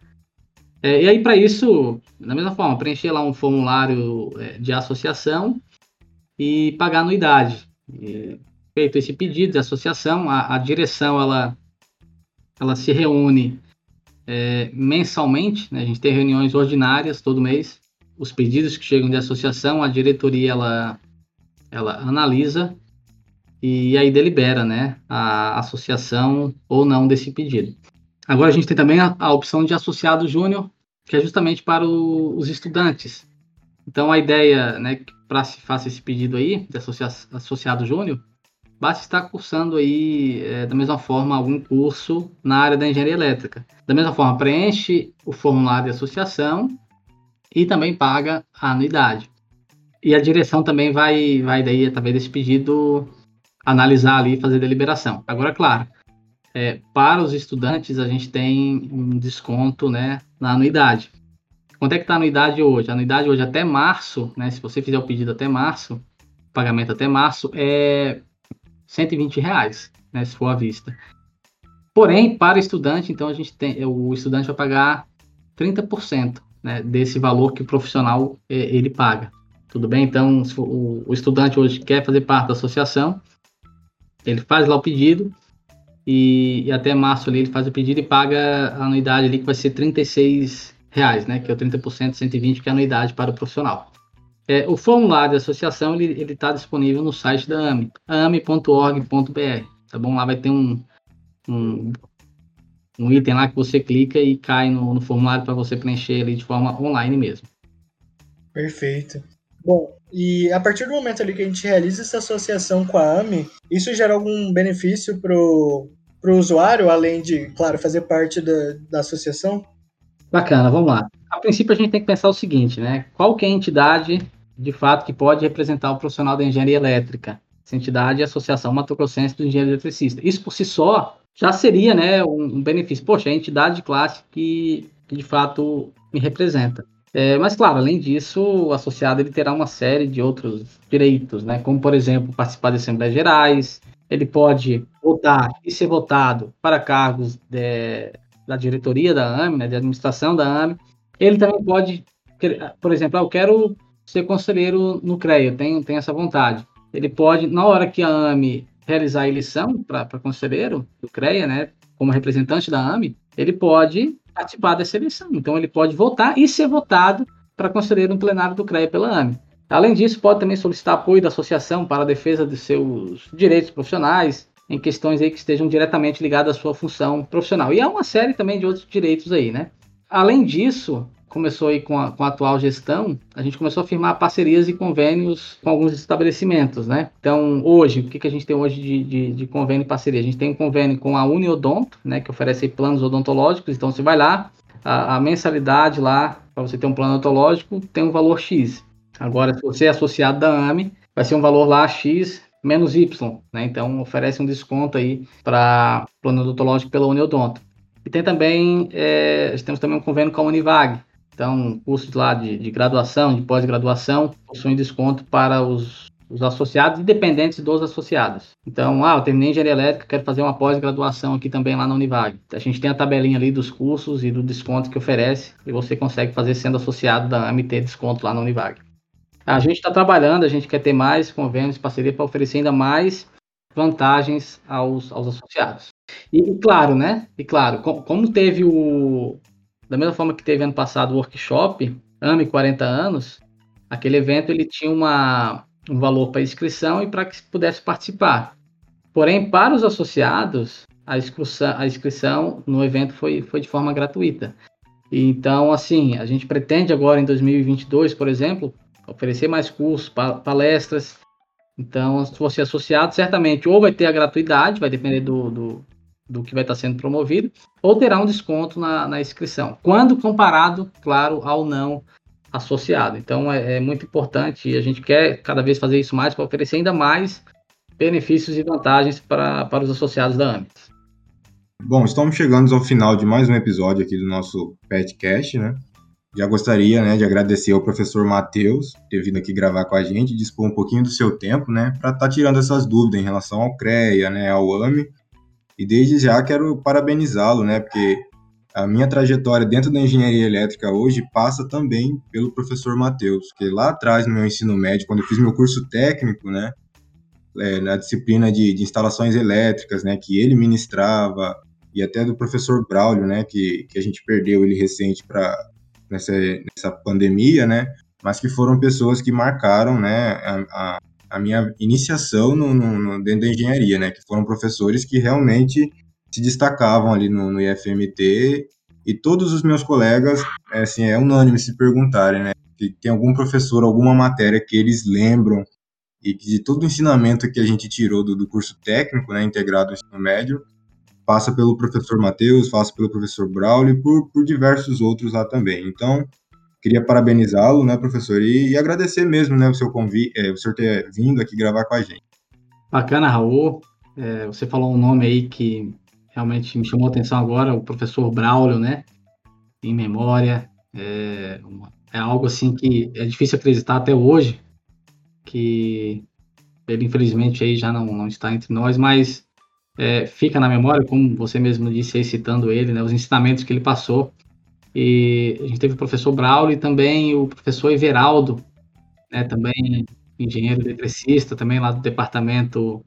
É, e aí, para isso, da mesma forma, preencher lá um formulário é, de associação e pagar anuidade. E, feito esse pedido de associação, a, a direção ela, ela se reúne é, mensalmente, né, a gente tem reuniões ordinárias todo mês, os pedidos que chegam de associação, a diretoria ela, ela analisa e aí delibera né, a associação ou não desse pedido. Agora a gente tem também a, a opção de associado júnior, que é justamente para o, os estudantes. Então a ideia, né, para se faça esse pedido aí de associado júnior, basta estar cursando aí, é, da mesma forma, algum curso na área da engenharia elétrica. Da mesma forma, preenche o formulário de associação e também paga a anuidade. E a direção também vai, vai daí, através desse pedido, analisar ali e fazer deliberação. Agora, claro, é, para os estudantes a gente tem um desconto né, na anuidade. Quanto é que está a anuidade hoje? A anuidade hoje até março, né, se você fizer o pedido até março, pagamento até março, é 120 reais, né, se for à vista. Porém, para o estudante, então a gente tem, o estudante vai pagar 30% né, desse valor que o profissional é, ele paga. Tudo bem? Então, o, o estudante hoje quer fazer parte da associação, ele faz lá o pedido e, e, até março ali ele faz o pedido e paga a anuidade ali que vai ser 36 reais, né? Que é o 30% 120 que é a anuidade para o profissional. É, o formulário da associação ele está disponível no site da AME, ame.org.br, tá bom? Lá vai ter um, um, um item lá que você clica e cai no, no formulário para você preencher ali de forma online mesmo. Perfeito. Bom, e a partir do momento ali que a gente realiza essa associação com a AME, isso gera algum benefício pro, pro usuário, além de, claro, fazer parte da, da associação? Bacana, vamos lá. A princípio a gente tem que pensar o seguinte, né? Qual que é a entidade, de fato, que pode representar o profissional da engenharia elétrica? Essa entidade é a Associação Mato Grossense dos Engenheiros Eletricistas. Isso por si só já seria, né, um, um benefício. Poxa, é a entidade de classe que, que de fato me representa. É, mas, claro, além disso, o associado ele terá uma série de outros direitos, né? como, por exemplo, participar de assembleias gerais, ele pode votar e ser votado para cargos de, da diretoria da AME, né, de administração da AME. Ele também pode, por exemplo, ah, eu quero ser conselheiro no CREA, tenho, tenho essa vontade. Ele pode, na hora que a AME realizar a eleição para conselheiro do CREA, né, como representante da AME, ele pode participar dessa eleição. Então, ele pode votar e ser votado para conselheiro no plenário do CREA pela AME. Além disso, pode também solicitar apoio da associação para a defesa de seus direitos profissionais, em questões aí que estejam diretamente ligadas à sua função profissional. E há uma série também de outros direitos aí, né? Além disso, começou aí com a, com a atual gestão, a gente começou a firmar parcerias e convênios com alguns estabelecimentos, né? Então, hoje, o que, que a gente tem hoje de, de, de convênio e parceria? A gente tem um convênio com a Uniodonto, né, que oferece planos odontológicos, então você vai lá, a, a mensalidade lá, para você ter um plano odontológico, tem um valor X. Agora, se você é associado da AME, vai ser um valor lá X menos Y, né? Então, oferece um desconto aí para plano odontológico pela Uniodonto. E tem também, é, temos também um convênio com a Univag, então, cursos lá de, de graduação, de pós-graduação, possuem desconto para os, os associados e dependentes dos associados. Então, ah, eu terminei engenharia elétrica, quero fazer uma pós-graduação aqui também lá na Univag. A gente tem a tabelinha ali dos cursos e do desconto que oferece e você consegue fazer sendo associado da AMT desconto lá na Univag. A gente está trabalhando, a gente quer ter mais convênios, parceria para oferecer ainda mais vantagens aos, aos associados. E, claro, né? E claro, com, como teve o, da mesma forma que teve ano passado o workshop, AME 40 anos, aquele evento ele tinha uma, um valor para inscrição e para que pudesse participar. Porém, para os associados, a inscrição, a inscrição no evento foi, foi de forma gratuita. Então, assim, a gente pretende agora em 2022, por exemplo, oferecer mais cursos, palestras. Então, se você é associado, certamente ou vai ter a gratuidade, vai depender do, do, do que vai estar sendo promovido, ou terá um desconto na, na inscrição, quando comparado, claro, ao não associado. Então é, é, muito importante e a gente quer cada vez fazer isso mais para oferecer ainda mais benefícios e vantagens para, para os associados da AMIT. Bom, estamos chegando ao final de mais um episódio aqui do nosso podcast, né? Já gostaria né, de agradecer ao professor Matheus ter vindo aqui gravar com a gente, dispor um pouquinho do seu tempo, né, para estar tá tirando essas dúvidas em relação ao CREA, né, ao AME e desde já quero parabenizá-lo, né? Porque a minha trajetória dentro da engenharia elétrica hoje passa também pelo professor Matheus, que lá atrás no meu ensino médio, quando eu fiz meu curso técnico, né, é, na disciplina de, de, instalações elétricas, né, que ele ministrava, e até do professor Braulio, né, que, que a gente perdeu ele recente para nessa, nessa pandemia, né, mas que foram pessoas que marcaram, né, a, a a minha iniciação no, no, dentro da engenharia, né? Que foram professores que realmente se destacavam ali no, no IFMT e todos os meus colegas, é, assim, é unânime se perguntarem, né? Que tem algum professor, alguma matéria que eles lembram e que de todo o ensinamento que a gente tirou do, do curso técnico, né, integrado ao ensino médio, passa pelo professor Matheus, passa pelo professor Braulio e por, por diversos outros lá também. Então, Queria parabenizá-lo, né, professor, e, e, agradecer mesmo, né, o seu convite, é, o senhor ter vindo aqui gravar com a gente. Bacana, Raul. É, você falou um nome aí que realmente me chamou a atenção agora, o professor Braulio, né? Em memória. É, uma, é algo assim que é difícil acreditar até hoje, que ele infelizmente aí já não, não está entre nós, mas é, fica na memória, como você mesmo disse aí, citando ele, né, os ensinamentos que ele passou. E a gente teve o professor Braulio e também o professor Everaldo, né, também engenheiro eletricista, também lá do departamento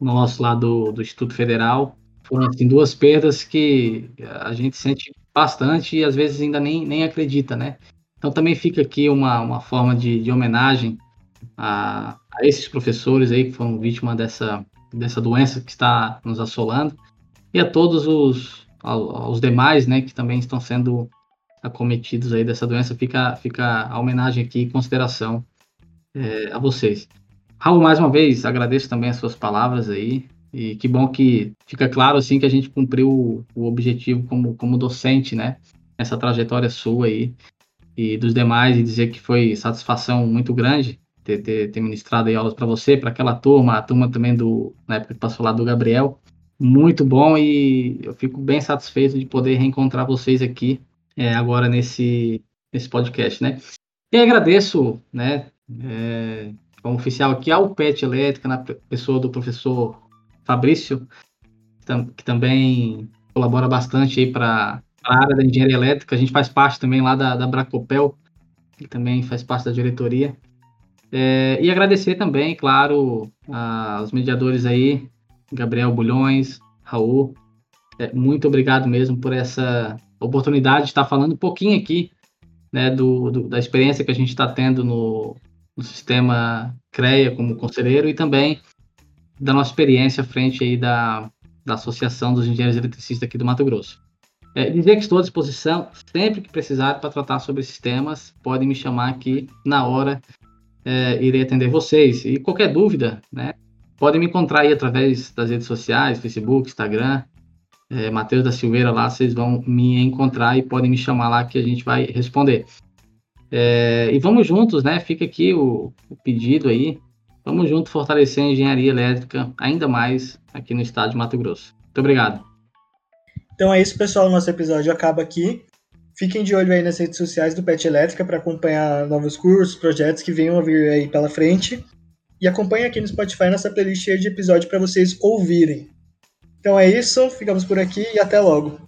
nosso lá do, do Instituto Federal. Foram assim, duas perdas que a gente sente bastante e às vezes ainda nem, nem acredita, né? Então também fica aqui uma, uma forma de, de homenagem a, a esses professores aí que foram vítimas dessa, dessa doença que está nos assolando e a todos os, aos demais, né, que também estão sendo acometidos aí dessa doença, fica, fica a homenagem aqui em consideração é, a vocês. Raul, mais uma vez, agradeço também as suas palavras aí, e que bom que fica claro, assim, que a gente cumpriu o, o objetivo como, como docente, né, essa trajetória sua aí, e dos demais, e dizer que foi satisfação muito grande ter, ter, ter ministrado aí aulas para você, para aquela turma, a turma também do, na época que passou lá do Gabriel, muito bom, e eu fico bem satisfeito de poder reencontrar vocês aqui, é, agora nesse, nesse podcast, né. E agradeço, né, é, como oficial aqui ao PET Elétrica, na pessoa do professor Fabrício, que também colabora bastante aí para a área da engenharia elétrica. A gente faz parte também lá da, da Bracopel, que também faz parte da diretoria. É, e agradecer também, claro, aos mediadores aí, Gabriel Bulhões, Raul. É, muito obrigado mesmo por essa oportunidade de estar falando um pouquinho aqui né, do, do da experiência que a gente está tendo no, no sistema CREA como conselheiro e também da nossa experiência frente aí da, da Associação dos Engenheiros Eletricistas aqui do Mato Grosso. É, dizer que estou à disposição, sempre que precisar para tratar sobre esses temas, podem me chamar aqui na hora, é, irei atender vocês. E qualquer dúvida, né, podem me encontrar aí através das redes sociais, Facebook, Instagram, é, Matheus da Silveira lá, vocês vão me encontrar e podem me chamar lá que a gente vai responder. É, e vamos juntos, né? Fica aqui o, o, pedido aí. Vamos juntos fortalecer a engenharia elétrica ainda mais aqui no estado de Mato Grosso. Muito obrigado. Então é isso, pessoal. Nosso episódio acaba aqui. Fiquem de olho aí nas redes sociais do Pet Elétrica para acompanhar novos cursos, projetos que venham a vir aí pela frente. E acompanhe aqui no Spotify nossa playlist de episódio para vocês ouvirem. Então é isso, ficamos por aqui e até logo.